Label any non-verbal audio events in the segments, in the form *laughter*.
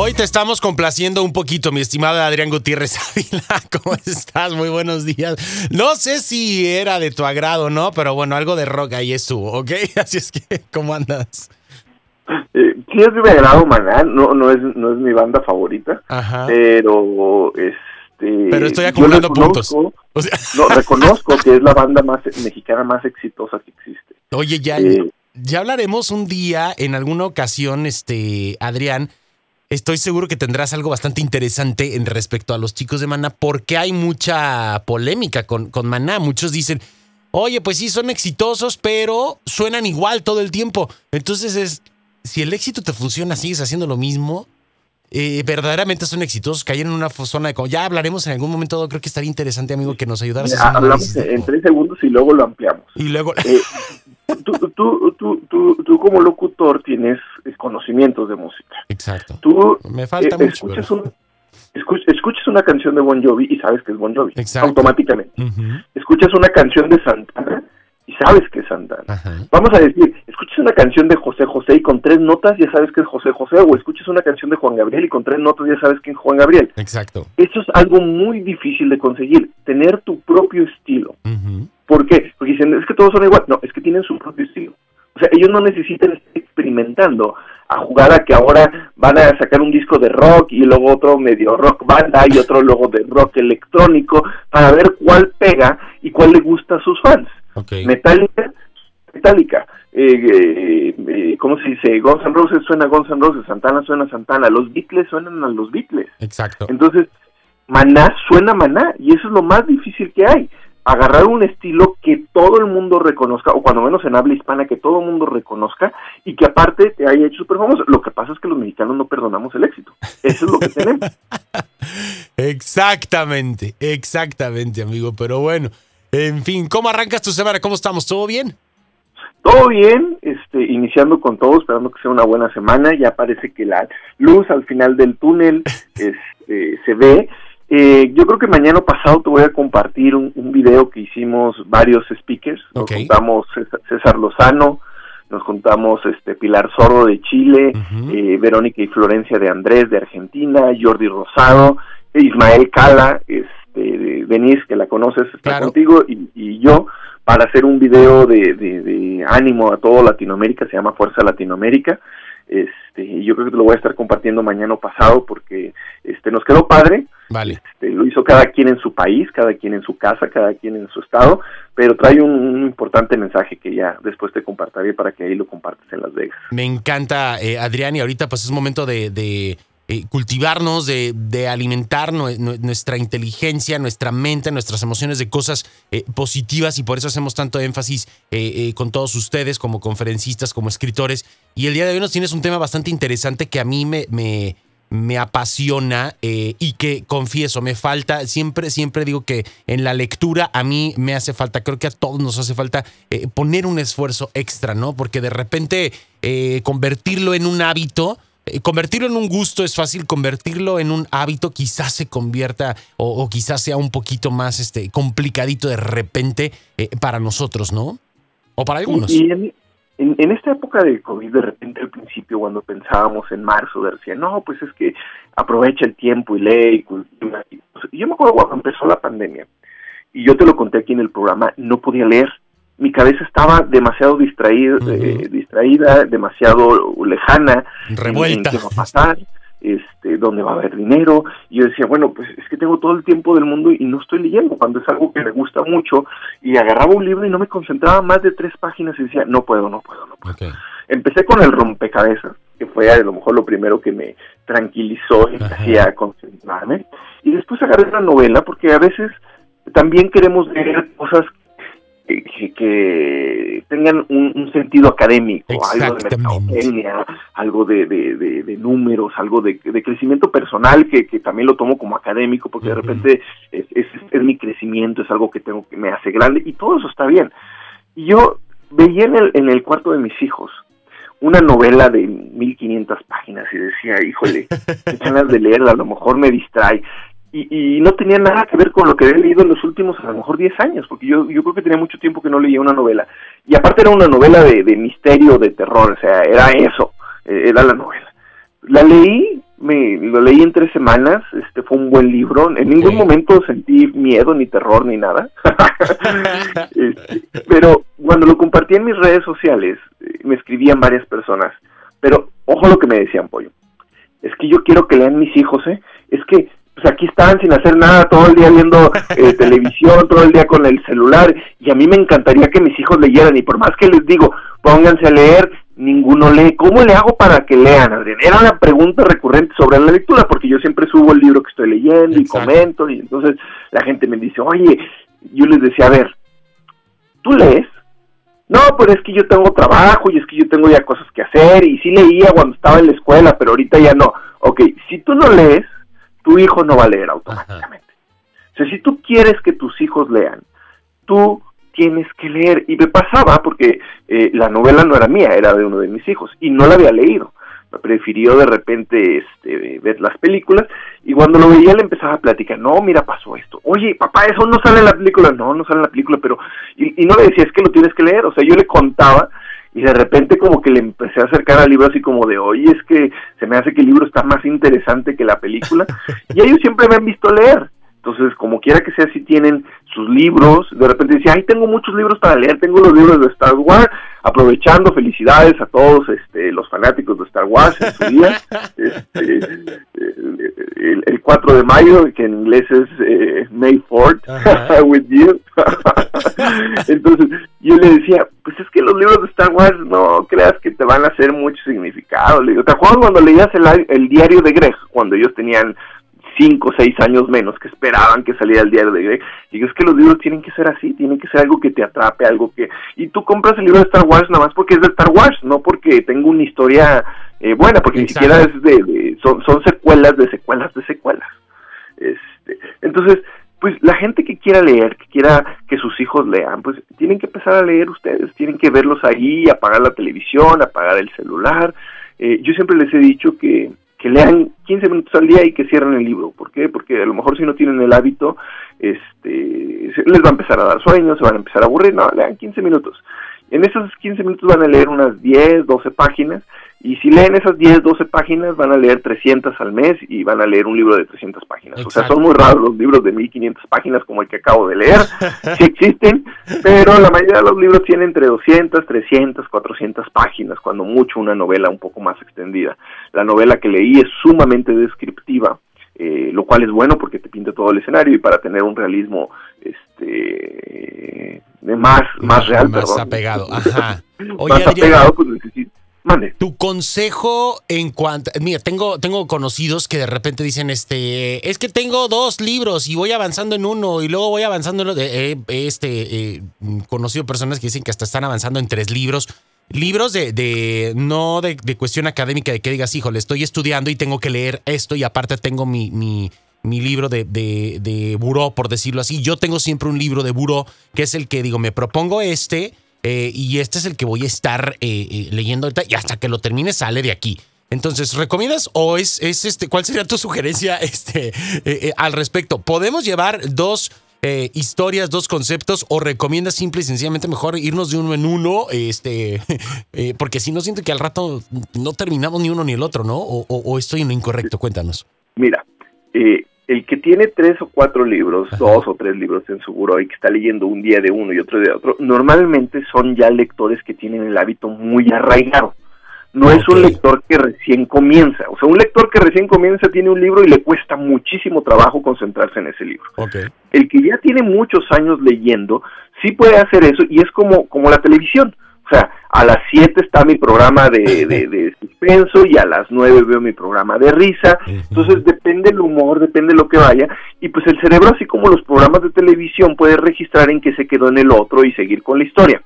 Hoy te estamos complaciendo un poquito, mi estimado Adrián Gutiérrez *laughs* Ávila. ¿Cómo estás? Muy buenos días. No sé si era de tu agrado, ¿no? Pero bueno, algo de rock ahí estuvo, ¿ok? *laughs* Así es que, ¿cómo andas? Eh, sí es de mi agrado, Maná. No, no, es, no es mi banda favorita. Ajá. Pero, este... Pero estoy acumulando puntos. O sea, No, *laughs* reconozco que es la banda más mexicana más exitosa que existe. oye, ya, Eh, ya hablaremos un día, en alguna ocasión, este, Adrián. Estoy seguro que tendrás algo bastante interesante en respecto a los chicos de Maná, porque hay mucha polémica con, con Maná. Muchos dicen, oye, pues sí, son exitosos, pero suenan igual todo el tiempo. Entonces es, si el éxito te funciona, sigues haciendo lo mismo, eh, verdaderamente son exitosos, caen en una zona de como, ya hablaremos en algún momento, creo que estaría interesante, amigo, que nos ayudaras a hacer hablamos en tres segundos y luego lo ampliamos. Y luego, Eh, *laughs* tú, tú, tú, tú, como locutor tienes eh, conocimientos de música. exacto. Tú Me falta eh, mucho. escuchas, pero- un- escuch- escuchas una canción de Bon Jovi y sabes que es Bon Jovi, Exacto. automáticamente. Escuchas una canción de Santana y sabes que es Santana. Ajá. Vamos a decir, escuchas una canción de José José y con tres notas ya sabes que es José José, o escuchas una canción de Juan Gabriel y con tres notas ya sabes que es Juan Gabriel. Exacto. Eso es algo muy difícil de conseguir, tener tu propio estilo. ¿Por qué? Porque dicen, es que todos son igual. No, es que tienen su propio estilo. O sea, ellos no necesitan estar experimentando a jugar a que ahora van a sacar un disco de rock y luego otro medio rock banda y otro luego de rock electrónico para ver cuál pega y cuál le gusta a sus fans. Ok. Metallica, Metallica. Eh, eh, eh, ¿Cómo se dice? Guns N' Roses suena a Guns N' Roses, Santana suena a Santana, los Beatles suenan a los Beatles. Exacto. Entonces, Maná suena a Maná y eso es lo más difícil que hay. Agarrar un estilo que todo el mundo reconozca, o cuando menos en habla hispana, que todo el mundo reconozca y que aparte te haya hecho súper famoso. Lo que pasa es que los mexicanos no perdonamos el éxito. Eso es lo que tenemos. *laughs* Exactamente, exactamente, amigo. Pero bueno, en fin, ¿cómo arrancas tu semana? ¿Cómo estamos? ¿Todo bien? Todo bien, este, iniciando con todo, esperando que sea una buena semana. Ya parece que la luz al final del túnel *laughs* este, se ve. Eh, yo creo que mañana pasado te voy a compartir un, un video que hicimos varios speakers. Nos Ok. juntamos César, Lozano, nos juntamos este Pilar Sordo de Chile, eh, Verónica y Florencia de Andrés de Argentina, Jordi Rosado, Ismael Cala, este, de Denise, que la conoces, está Claro. contigo, y, y yo, para hacer un video de, de- de ánimo a todo Latinoamérica, se llama Fuerza Latinoamérica. Este, y yo creo que te lo voy a estar compartiendo mañana o pasado porque este, nos quedó padre. Vale. Este, lo hizo cada quien en su país, cada quien en su casa, cada quien en su estado, pero trae un, un importante mensaje que ya después te compartiré para que ahí lo compartas en Las Vegas. Me encanta, eh, Adrián, y ahorita pues es momento de, de, eh, cultivarnos, de, de alimentar nue- nue- nuestra inteligencia, nuestra mente, nuestras emociones de cosas eh, positivas y por eso hacemos tanto énfasis eh, con todos ustedes como conferencistas, como escritores. Y el día de hoy nos tienes un tema bastante interesante que a mí me... me me apasiona y que confieso, me falta, siempre, siempre digo que en la lectura a mí me hace falta, creo que a todos nos hace falta poner un esfuerzo extra, ¿no? Porque de repente convertirlo en un hábito, convertirlo en un gusto es fácil, convertirlo en un hábito quizás se convierta o, o quizás sea un poquito más este, complicadito de repente eh, para nosotros, ¿no? O para algunos. Y en, en, en esta época de COVID, de repente al principio, cuando pensábamos en marzo, decía, no, pues es que aprovecha el tiempo y lee y cultiva. Y yo me acuerdo cuando empezó la pandemia, y yo te lo conté aquí en el programa, no podía leer. Mi cabeza estaba demasiado distraída, eh, distraída demasiado lejana. Revuelta. En, qué va a pasar, este, dónde va a haber dinero. Y yo decía, bueno, pues es que tengo todo el tiempo del mundo y no estoy leyendo, cuando es algo que me gusta mucho. Y agarraba un libro y no me concentraba más de tres páginas y decía, no puedo, no puedo, no puedo. Empecé con el rompecabezas, que fue a lo mejor lo primero que me tranquilizó y me hacía concentrarme. Y después agarré una novela, porque a veces también queremos leer cosas que, que- tengan un, un sentido académico, algo de mercadotecnia, algo de, de- de- de números, algo de, crecimiento personal que, que también lo tomo como académico, porque de repente es, es- es mi crecimiento, es algo que tengo que me hace grande y todo eso está bien. Y yo veía en el, en el cuarto de mis hijos una novela de 1500 páginas y decía, híjole, qué *laughs* ganas de leerla, a lo mejor me distrae. Y, y no tenía nada que ver con lo que había leído en los últimos, a lo mejor 10 años, porque yo, yo creo que tenía mucho tiempo que no leía una novela. Y aparte era una novela de, de misterio, de terror, o sea, era eso, eh, era la novela. La leí me lo leí en tres semanas, este fue un buen libro, en ningún momento sentí miedo ni terror ni nada, *laughs* este, pero cuando lo compartí en mis redes sociales, eh, me escribían varias personas, pero ojo lo que me decían, Pollo, es que yo quiero que lean mis hijos, ¿eh? es que pues aquí están sin hacer nada, todo el día viendo eh, *laughs* televisión, todo el día con el celular, y a mí me encantaría que mis hijos leyeran, y por más que les digo, pónganse a leer, ninguno lee. ¿Cómo le hago para que lean, Adrián? Era una pregunta recurrente sobre la lectura, porque yo siempre subo el libro que estoy leyendo y comento, y entonces la gente me dice, oye, yo les decía, a ver, ¿tú lees? No, pero es que yo tengo trabajo y es que yo tengo ya cosas que hacer y sí leía cuando estaba en la escuela, pero ahorita ya no. Ok, si tú no lees, tu hijo no va a leer automáticamente. O sea, si tú quieres que tus hijos lean, tú tienes que leer. Y me pasaba porque eh, la novela no era mía, era de uno de mis hijos y no la había leído. Me prefirió de repente este, ver las películas y cuando lo veía le empezaba a platicar, no, mira, pasó esto. Oye, papá, eso no sale en la película. No, no sale en la película, pero... Y, y no le decía, es que lo tienes que leer. O sea, yo le contaba y de repente como que le empecé a acercar al libro así como de, oye, es que se me hace que el libro está más interesante que la película. *laughs* y ellos siempre me han visto leer. Entonces, como quiera que sea, si tienen sus libros, de repente dice, ay, tengo muchos libros para leer, tengo los libros de Star Wars, aprovechando, felicidades a todos este, los fanáticos de Star Wars en su día, *laughs* este, el, el, 4 de mayo, que en inglés es eh, May 4 *laughs* with you. Entonces, yo le decía, pues es que los libros de Star Wars no creas que te van a hacer mucho significado. Le digo, ¿te acuerdas cuando leías el, el diario de Greg, cuando ellos tenían cinco o seis años menos que esperaban que saliera el diario de Greg. Y es que los libros tienen que ser así, tienen que ser algo que te atrape, algo que... Y tú compras el libro de Star Wars nada más porque es de Star Wars, no porque tengo una historia eh, buena, porque ni siquiera es de... son, son secuelas de secuelas de secuelas. Este, entonces, pues la gente que quiera leer, que quiera que sus hijos lean, pues tienen que empezar a leer ustedes, tienen que verlos ahí, apagar la televisión, apagar el celular. Eh, yo siempre les he dicho que que lean 15 minutos al día y que cierren el libro. ¿Por qué? Porque a lo mejor si no tienen el hábito, este, les va a empezar a dar sueño, se van a empezar a aburrir. No, lean 15 minutos. En esos 15 minutos van a leer unas 10, 12 páginas y si leen esas 10, 12 páginas, van a leer 300 al mes y van a leer un libro de 300 páginas. O sea, son muy raros los libros de 1500 páginas como el que acabo de leer. *laughs* sí existen, pero la mayoría de los libros tienen entre 200, 300, 400 páginas, cuando mucho una novela un poco más extendida. La novela que leí es sumamente descriptiva. Eh, lo cual es bueno porque te pinta todo el escenario y para tener un realismo este más más real más apegado ajá *laughs* más apegado pues necesito tu consejo en cuanto. Mira, tengo, tengo conocidos que de repente dicen: este, Es que tengo dos libros y voy avanzando en uno y luego voy avanzando en otro. Eh, este, eh, conocido personas que dicen que hasta están avanzando en tres libros. Libros de, de no de, cuestión académica, de que digas, híjole, estoy estudiando y tengo que leer esto y aparte tengo mi, mi, mi libro de, de, de buró, por decirlo así. Yo tengo siempre un libro de buró que es el que digo, me propongo este eh, y este es el que voy a estar eh, eh, leyendo ahorita y hasta que lo termine sale de aquí. Entonces, ¿recomiendas o es, es este, cuál sería tu *laughs* sugerencia este, al respecto? ¿Podemos llevar dos historias, dos conceptos o recomiendas simple y sencillamente mejor irnos de uno en uno? Este, *laughs* porque si no siento que al rato no terminamos ni uno ni el otro, ¿no? O, o estoy en lo incorrecto, cuéntanos. Mira, eh, el que tiene tres o cuatro libros, dos o tres libros en su buró y que está leyendo un día de uno y otro de otro, normalmente son ya lectores que tienen el hábito muy arraigado. No es un lector que recién comienza. O sea, un lector que recién comienza tiene un libro y le cuesta muchísimo trabajo concentrarse en ese libro. El que ya tiene muchos años leyendo, sí puede hacer eso y es como, como la televisión. O sea, a las 7 está mi programa de, *laughs* de, suspenso y a las 9 veo mi programa de risa. Entonces depende el humor, depende lo que vaya. Y pues el cerebro, así como los programas de televisión, puede registrar en qué se quedó en el otro y seguir con la historia.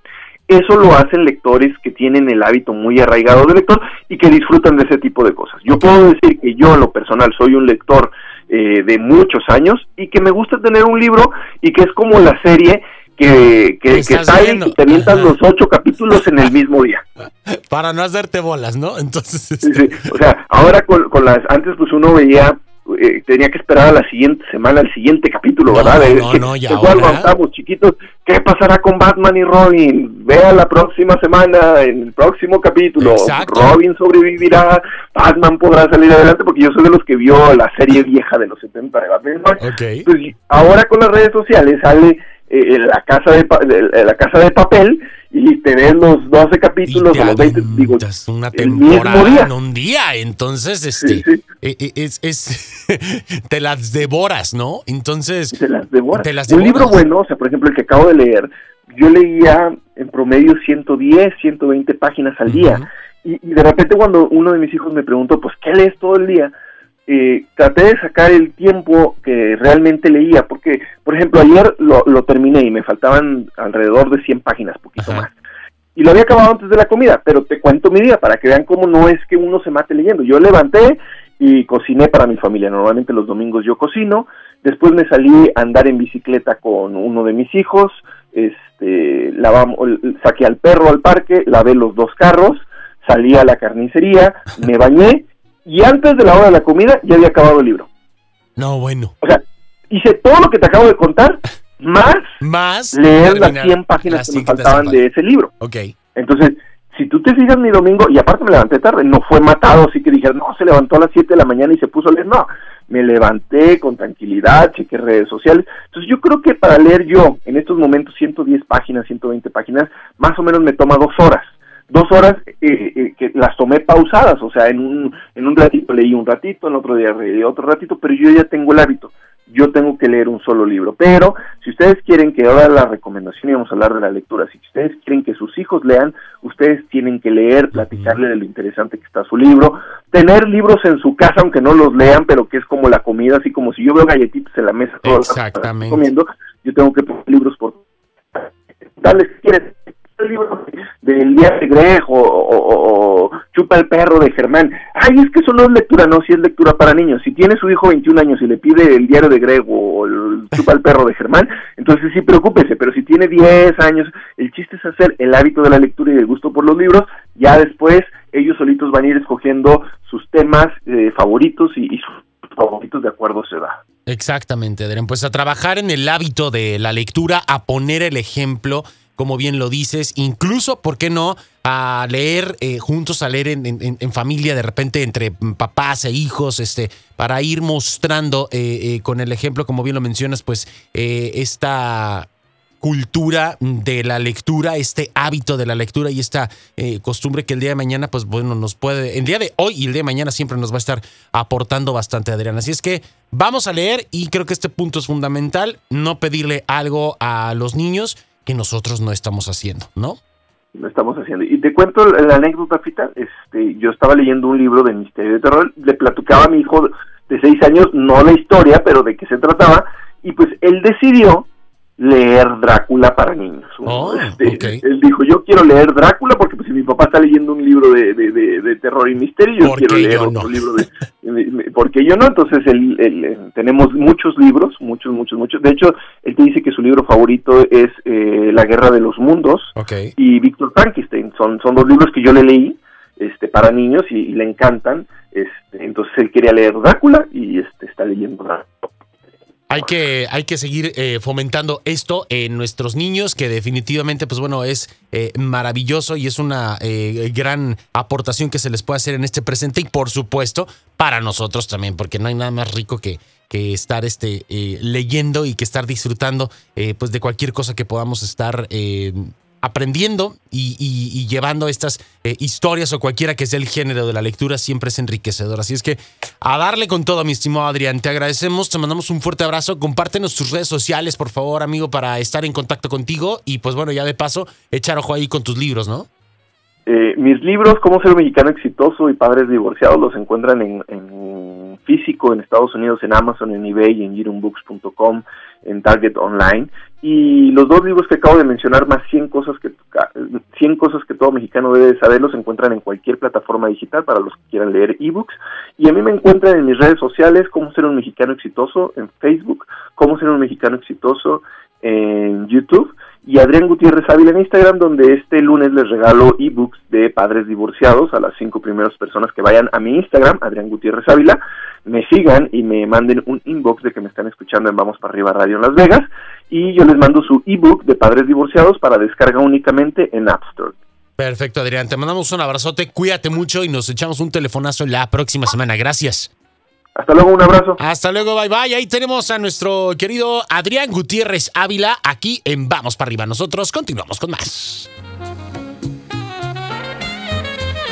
Eso lo hacen lectores que tienen el hábito muy arraigado de lector y que disfrutan de ese tipo de cosas. Yo puedo decir que yo en lo personal soy un lector eh, de muchos años y que me gusta tener un libro y que es como la serie que, que, que salen y te mientan los ocho capítulos en el mismo día. *laughs* Para no hacerte bolas, ¿no? Entonces... Este o sea, ahora con, con las... Antes pues uno veía eh, tenía que esperar a la siguiente semana, al siguiente capítulo, ¿verdad? No, no, ya cuando estábamos chiquitos, ¿qué pasará con Batman y Robin? vea la próxima semana, en el próximo capítulo, Robin sobrevivirá, Batman podrá salir adelante, porque yo soy de los que vio la serie vieja de los 70 de Batman. Okay. Pues, ahora con las redes sociales sale eh, la casa de, la casa de papel y tener los 12 capítulos o los 20 digo una temporada día. en un día. Entonces este eh, eh, es, es *laughs* te las devoras no entonces te las devoras. un libro bueno o sea por ejemplo el que acabo de leer yo leía en promedio 110 120 páginas al día. Y, y de repente cuando uno de mis hijos me preguntó pues qué lees todo el día eh, traté de sacar el tiempo que realmente leía, porque, por ejemplo, ayer lo, terminé y me faltaban alrededor de 100 páginas, poquito más. Y lo había acabado antes de la comida, pero te cuento mi día para que vean cómo no es que uno se mate leyendo. Yo levanté y cociné para mi familia. Normalmente los domingos yo cocino. Después me salí a andar en bicicleta con uno de mis hijos. Este, lavamos, saqué al perro al parque, lavé los dos carros, salí a la carnicería, me bañé y antes de la hora de la comida ya había acabado el libro. No, bueno. O sea, hice todo lo que te acabo de contar, más, más leer las 100 páginas que me faltaban de ese libro. Ok. Entonces, si tú te fijas mi domingo, y aparte me levanté tarde, no fue matado, así que dije, no, se levantó a las 7 de la mañana y se puso a leer, no, me levanté con tranquilidad, chequé redes sociales. Entonces yo creo que para leer yo, en estos momentos, 110 páginas, 120 páginas, más o menos me toma dos horas dos horas eh, eh, que las tomé pausadas, o sea, en un, en un ratito leí un ratito, en otro día leí otro ratito, pero yo ya tengo el hábito, yo tengo que leer un solo libro. Pero si ustedes quieren que ahora la recomendación y vamos a hablar de la lectura, si ustedes quieren que sus hijos lean, ustedes tienen que leer, platicarle de lo interesante que está su libro, tener libros en su casa aunque no los lean, pero que es como la comida, así como si yo veo galletitas en la mesa todo Exactamente. comiendo, yo tengo que poner libros por darles quieren el libro del día de Greg o, Chupa el perro de Germán. Ay, es que eso no es lectura, no, si es lectura para niños. Si tiene su hijo 21 años y le pide el diario de Greg o Chupa el perro de Germán, entonces sí preocúpese, pero si tiene 10 años, el chiste es hacer el hábito de la lectura y el gusto por los libros, ya después ellos solitos van a ir escogiendo sus temas eh, favoritos y, sus favoritos de acuerdo a su. Exactamente, Adrián. Pues a trabajar en el hábito de la lectura, a poner el ejemplo como bien lo dices, incluso, ¿por qué no? a leer eh, juntos, a leer en, familia, de repente entre papás e hijos, este, para ir mostrando eh, eh, con el ejemplo, como bien lo mencionas, pues esta cultura de la lectura, este hábito de la lectura y esta costumbre que el día de mañana, pues bueno, nos puede, el día de hoy y el día de mañana siempre nos va a estar aportando bastante, Adrián. Así es que vamos a leer y creo que este punto es fundamental, no pedirle algo a los niños que nosotros no estamos haciendo, ¿no? No estamos haciendo. Y te cuento la, anécdota, Fita. Este, yo estaba leyendo un libro de misterio de terror, le platicaba a mi hijo de seis años, no la historia, pero de qué se trataba, y pues él decidió leer Drácula para niños. Oh, *laughs* este, él dijo, yo quiero leer Drácula porque pues, si mi papá está leyendo un libro de, de, terror y misterio, yo quiero leer otro libro de... porque yo no, entonces él, tenemos muchos libros, muchos, muchos, muchos. De hecho, él te dice que su libro favorito es eh, La Guerra de los Mundos y Víctor Frankenstein. Son, son dos libros que yo le leí este, para niños y, le encantan. Este, entonces él quería leer Drácula y este, está leyendo Drácula. Hay que, hay que seguir eh, fomentando esto en nuestros niños, que definitivamente, pues bueno, es eh, maravilloso y es una eh, gran aportación que se les puede hacer en este presente y por supuesto para nosotros también, porque no hay nada más rico que, que estar este, leyendo y que estar disfrutando pues de cualquier cosa que podamos estar aprendiendo y, llevando estas eh, historias o cualquiera que sea el género de la lectura siempre es enriquecedor. Así es que a darle con todo, mi estimado Adrián. Te agradecemos, te mandamos un fuerte abrazo. Compártenos tus redes sociales, por favor, amigo, para estar en contacto contigo. Y pues bueno, ya de paso, echar ojo ahí con tus libros, ¿no? Eh, mis libros, Cómo ser un mexicano exitoso y padres divorciados, los encuentran en, en, en Estados Unidos, en Amazon, en eBay, en girumbooks.com, en Target Online. Y los dos libros que acabo de mencionar, más 100 cosas que 100 cosas que todo mexicano debe saber, los encuentran en cualquier plataforma digital para los que quieran leer ebooks. Y a mí me encuentran en mis redes sociales, Cómo ser un mexicano exitoso, en Facebook, Cómo ser un mexicano exitoso en YouTube y Adrián Gutiérrez Ávila en Instagram, donde este lunes les regalo ebooks de padres divorciados a las cinco primeras personas que vayan a mi Instagram, Adrián Gutiérrez Ávila, me sigan y me manden un inbox de que me están escuchando en Vamos para Arriba Radio en Las Vegas, y yo les mando su ebook de padres divorciados para descarga únicamente en App Store. Perfecto, Adrián. Te mandamos un abrazote, cuídate mucho y nos echamos un telefonazo la próxima semana. Gracias. Hasta luego, un abrazo. Hasta luego, bye bye. Ahí tenemos a nuestro querido Adrián Gutiérrez Ávila aquí en Vamos para arriba. Nosotros continuamos con más.